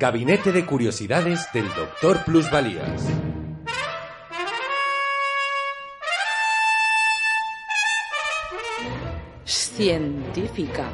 Gabinete de Curiosidades del Doctor Plusvalías. Científica.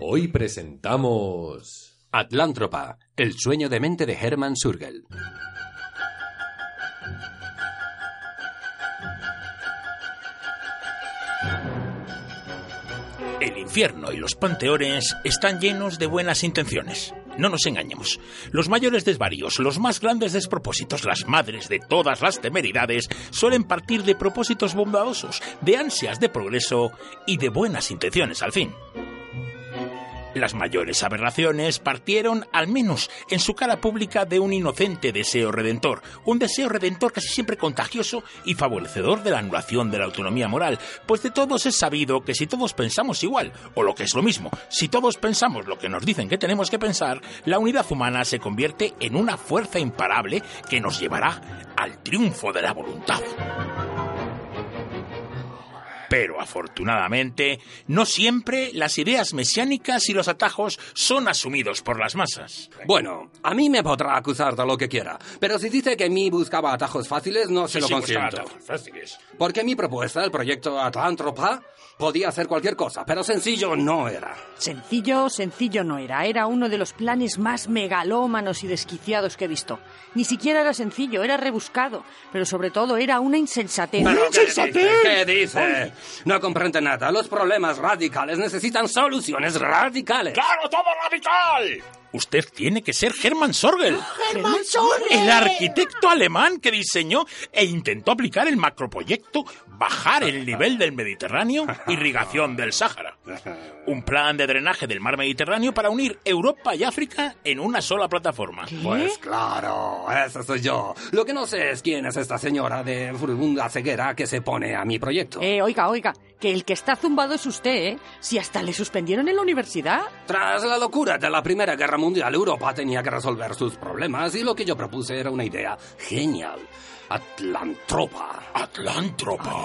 Hoy presentamos... Atlántropa, el sueño de mente de Hermann Surgel. El infierno y los panteones están llenos de buenas intenciones. No nos engañemos. Los mayores desvaríos, los más grandes despropósitos, las madres de todas las temeridades, suelen partir de propósitos bondadosos, de ansias de progreso y de buenas intenciones al fin. Las mayores aberraciones partieron, al menos en su cara pública, de un inocente deseo redentor, un deseo redentor casi siempre contagioso y favorecedor de la anulación de la autonomía moral, pues de todos es sabido que si todos pensamos igual, o lo que es lo mismo, si todos pensamos lo que nos dicen que tenemos que pensar, la unidad humana se convierte en una fuerza imparable que nos llevará al triunfo de la voluntad. Pero afortunadamente, no siempre las ideas mesiánicas y los atajos son asumidos por las masas. Bueno, a mí me podrá acusar de lo que quiera, pero si dice que mí buscaba atajos fáciles, no se lo Sí, consiento. atajos fáciles. Porque mi propuesta, el proyecto Atlántropa, podía hacer cualquier cosa, pero sencillo no era. Sencillo, sencillo no era. Era uno de los planes más megalómanos y desquiciados que he visto. Ni siquiera era sencillo, era rebuscado. Pero sobre todo era una insensatez. Pero, ¿qué dice? ¿Qué dice? No comprende nada. Los problemas radicales necesitan soluciones radicales. ¡Claro, todo radical! Usted tiene que ser Hermann Sorgel. ¡Hermann Sorgel! El arquitecto alemán que diseñó e intentó aplicar el macroproyecto Bajar el nivel del Mediterráneo, irrigación del Sáhara. Un plan de drenaje del mar Mediterráneo para unir Europa y África en una sola plataforma. Pues claro, ese soy yo. Lo que no sé es quién es esta señora de furibunda ceguera que se pone a mi proyecto. Eh, oiga, oiga, que el que está zumbado es usted, ¿eh? Si hasta le suspendieron en la universidad. Tras la locura de la Primera Guerra Mundial, Europa tenía que resolver sus problemas y lo que yo propuse era una idea genial. Atlantropa. Atlántropa.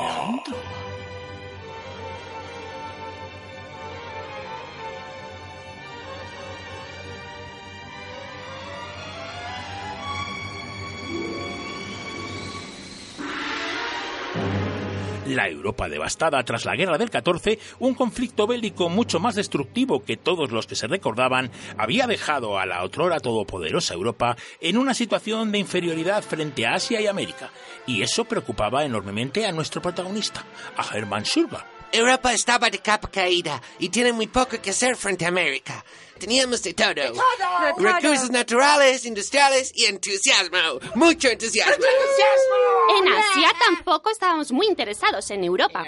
La Europa devastada tras la guerra del 14, un conflicto bélico mucho más destructivo que todos los que se recordaban, había dejado a la otrora todopoderosa Europa en una situación de inferioridad frente a Asia y América. Y eso preocupaba enormemente a nuestro protagonista, a Hermann Schurba. Europa estaba de capa caída y tiene muy poco que hacer frente a América. Teníamos de todo. Recursos naturales, industriales y entusiasmo. Mucho entusiasmo. En Asia tampoco estábamos muy interesados en Europa.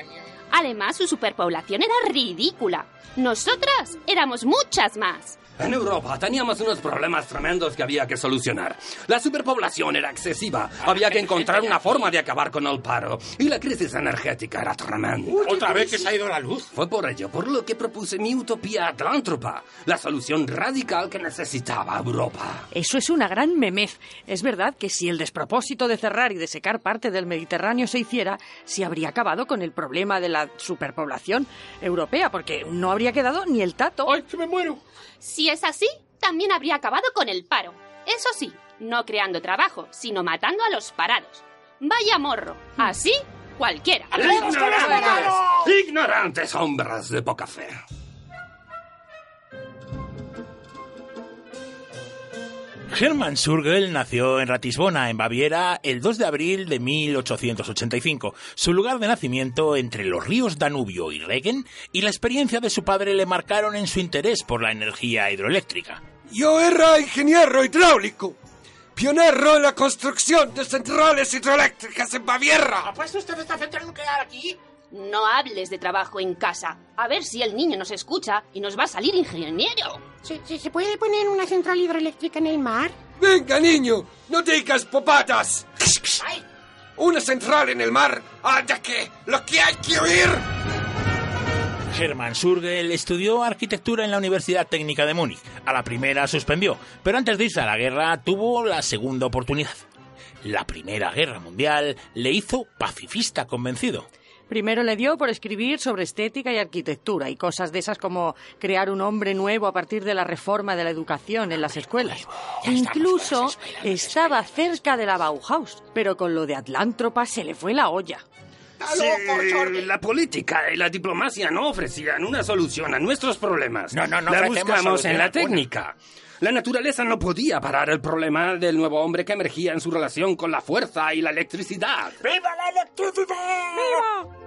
Además, su superpoblación era ridícula. Nosotras éramos muchas más. En Europa teníamos unos problemas tremendos que había que solucionar. La superpoblación era excesiva. Había que encontrar una forma de acabar con el paro. Y la crisis energética era tremenda. Otra vez que se ha ido la luz. Fue por ello por lo que propuse mi utopía atlántropa, la solución radical que necesitaba Europa. Eso es una gran memez. Es verdad que si el despropósito de cerrar y de secar parte del Mediterráneo se hiciera, se habría acabado con el problema de la superpoblación europea, porque no habría quedado ni el tato. ¡Ay, que me muero! Si es así, también habría acabado con el paro. Eso sí, no creando trabajo, sino matando a los parados. Vaya morro. Así, cualquiera. ¡Ignorantes! ¡Ignorantes hombres de poca fe! Hermann Surgel nació en Ratisbona, en Baviera, el 2 de abril de 1885. Su lugar de nacimiento entre los ríos Danubio y Regen y la experiencia de su padre le marcaron en su interés por la energía hidroeléctrica. Yo era ingeniero hidráulico, pionero en la construcción de centrales hidroeléctricas en Baviera. ¿Ha puesto usted esta central nuclear aquí? No hables de trabajo en casa. A ver si el niño nos escucha y nos va a salir ingeniero. ¿Se, se, se puede poner una central hidroeléctrica en el mar? Venga, niño, no digas popatas. Una central en el mar. ¡Anda que! ¡Lo que hay que oír! Hermann Surgel estudió arquitectura en la Universidad Técnica de Múnich. A la primera suspendió, pero antes de irse a la guerra tuvo la segunda oportunidad. La Primera Guerra Mundial le hizo pacifista convencido. Primero le dio por escribir sobre estética y arquitectura y cosas de esas como crear un hombre nuevo a partir de la reforma de la educación en las escuelas. Incluso estaba cerca de la Bauhaus, pero con lo de Atlántropa se le fue la olla. Sí, la política y la diplomacia no ofrecían una solución a nuestros problemas. No, no, no La buscamos en la alguna. La naturaleza no podía parar el problema del nuevo hombre que emergía en su relación con la fuerza y la electricidad. ¡Viva la electricidad!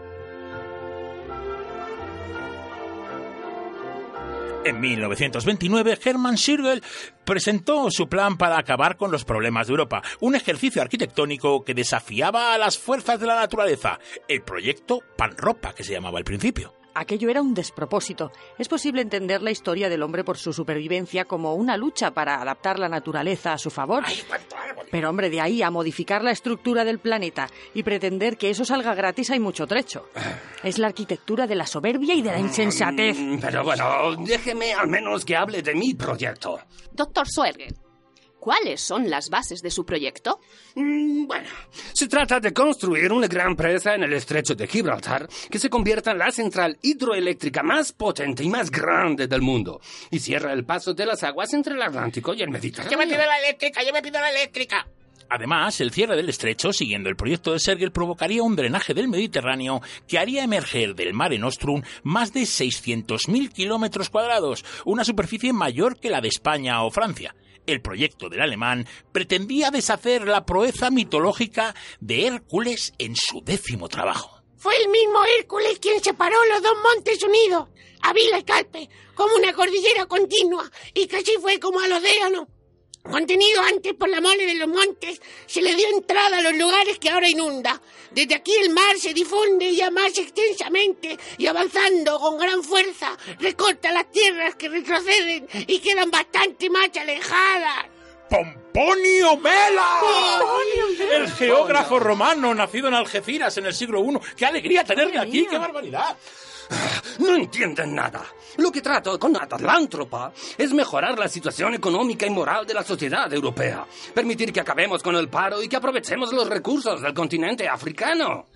En 1929, Hermann Schirgel presentó su plan para acabar con los problemas de Europa, un ejercicio arquitectónico que desafiaba a las fuerzas de la naturaleza, el proyecto Panropa, que se llamaba al principio. Aquello era un despropósito. Es posible entender la historia del hombre por su supervivencia como una lucha para adaptar la naturaleza a su favor. Pero hombre, de ahí a modificar la estructura del planeta y pretender que eso salga gratis hay mucho trecho. Es la arquitectura de la soberbia y de la insensatez. Mm, Pero bueno, déjeme al menos que hable de mi proyecto. Doctor Suergen, ¿cuáles son las bases de su proyecto? Mm, Bueno, se trata de construir una gran presa en el estrecho de Gibraltar que se convierta en la central hidroeléctrica más potente y más grande del mundo y cierra el paso de las aguas entre el Atlántico y el Mediterráneo. la eléctrica, yo me pido la eléctrica. Además, el cierre del estrecho, siguiendo el proyecto de Sergel, provocaría un drenaje del Mediterráneo que haría emerger del Mare Nostrum más de 600.000 kilómetros cuadrados, una superficie mayor que la de España o Francia. El proyecto del alemán pretendía deshacer la proeza mitológica de Hércules en su décimo trabajo. Fue el mismo Hércules quien separó los dos montes unidos, Avila y Calpe, como una cordillera continua, y que así fue como al océano. Contenido antes por la mole de los montes, se le dio entrada a los lugares que ahora inunda. Desde aquí el mar se difunde ya más extensamente y avanzando con gran fuerza, recorta las tierras que retroceden y quedan bastante más alejadas. ¡Pomponio Mela! El geógrafo romano nacido en Algeciras en el siglo I. ¡Qué alegría tenerle aquí! ¡Qué barbaridad! No entienden nada. Lo que trato con Atlántropa es mejorar la situación económica y moral de la sociedad europea, permitir que acabemos con el paro y que aprovechemos los recursos del continente africano.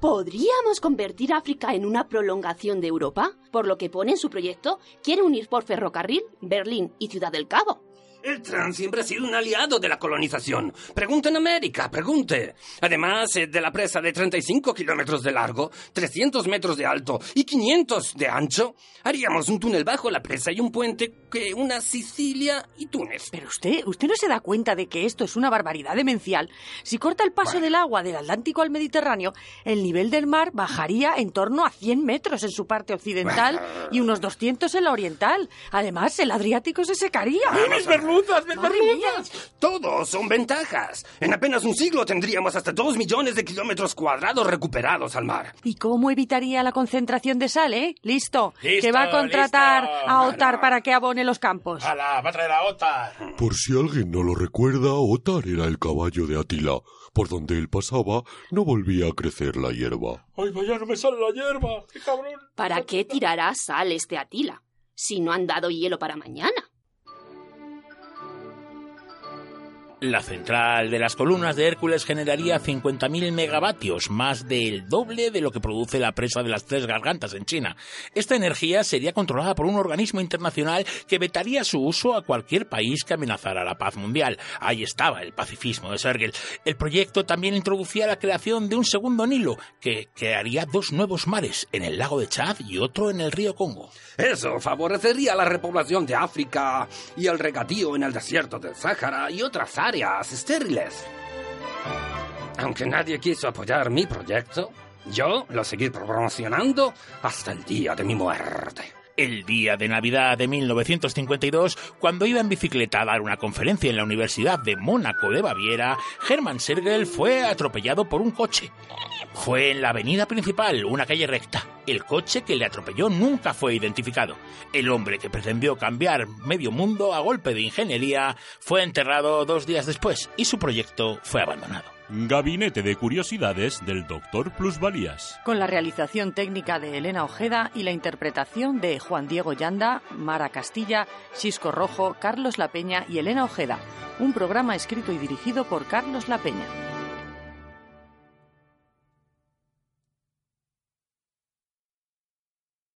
¿Podríamos convertir África en una prolongación de Europa? Por lo que pone en su proyecto, quiere unir por ferrocarril Berlín y Ciudad del Cabo. El tren siempre ha sido un aliado de la colonización. Pregunte en América, pregunte. Además eh, de la presa de 35 kilómetros de largo, 300 metros de alto y 500 de ancho, haríamos un túnel bajo la presa y un puente que una Sicilia y Túnez. Pero usted, usted no se da cuenta de que esto es una barbaridad demencial. Si corta el paso del agua del Atlántico al Mediterráneo, el nivel del mar bajaría en torno a 100 metros en su parte occidental y unos 200 en la oriental. Además, el Adriático se secaría. ¡Mis merluzas, mía. merluzas! Todos son ventajas. En apenas un siglo tendríamos hasta dos millones de kilómetros cuadrados recuperados al mar. ¿Y cómo evitaría la concentración de sal, eh? Listo. Listo, que va a contratar listo. a Otar para que abone los campos. ¡Hala, va a traer a Otar! Por si alguien no lo recuerda, Otar era el caballo de Atila. Por donde él pasaba, no volvía a crecer la hierba. ¡Ay, vaya, no me sale la hierba! ¡Qué cabrón! ¿Para qué tirará sal este Atila? Si no han dado hielo para mañana. La central de las columnas de Hércules generaría 50.000 megavatios, más del doble de lo que produce la presa de las tres gargantas en China. Esta energía sería controlada por un organismo internacional que vetaría su uso a cualquier país que amenazara la paz mundial. Ahí estaba el pacifismo de Sergel. El proyecto también introducía la creación de un segundo Nilo, que crearía dos nuevos mares, en el lago de Chad y otro en el río Congo. Eso favorecería la repoblación de África y el regadío en el desierto del Sáhara y otras áreas estériles. Aunque nadie quiso apoyar mi proyecto, yo lo seguí promocionando hasta el día de mi muerte. El día de Navidad de 1952, cuando iba en bicicleta a dar una conferencia en la Universidad de Mónaco de Baviera, Hermann Sergel fue atropellado por un coche. Fue en la avenida principal, una calle recta. El coche que le atropelló nunca fue identificado. El hombre que pretendió cambiar medio mundo a golpe de ingeniería fue enterrado dos días después y su proyecto fue abandonado. Gabinete de Curiosidades del Doctor Plusvalías. Con la realización técnica de Elena Ojeda y la interpretación de Juan Diego Yanda, Mara Castilla, Xisco Rojo, Carlos La Peña y Elena Ojeda. Un programa escrito y dirigido por Carlos La Peña.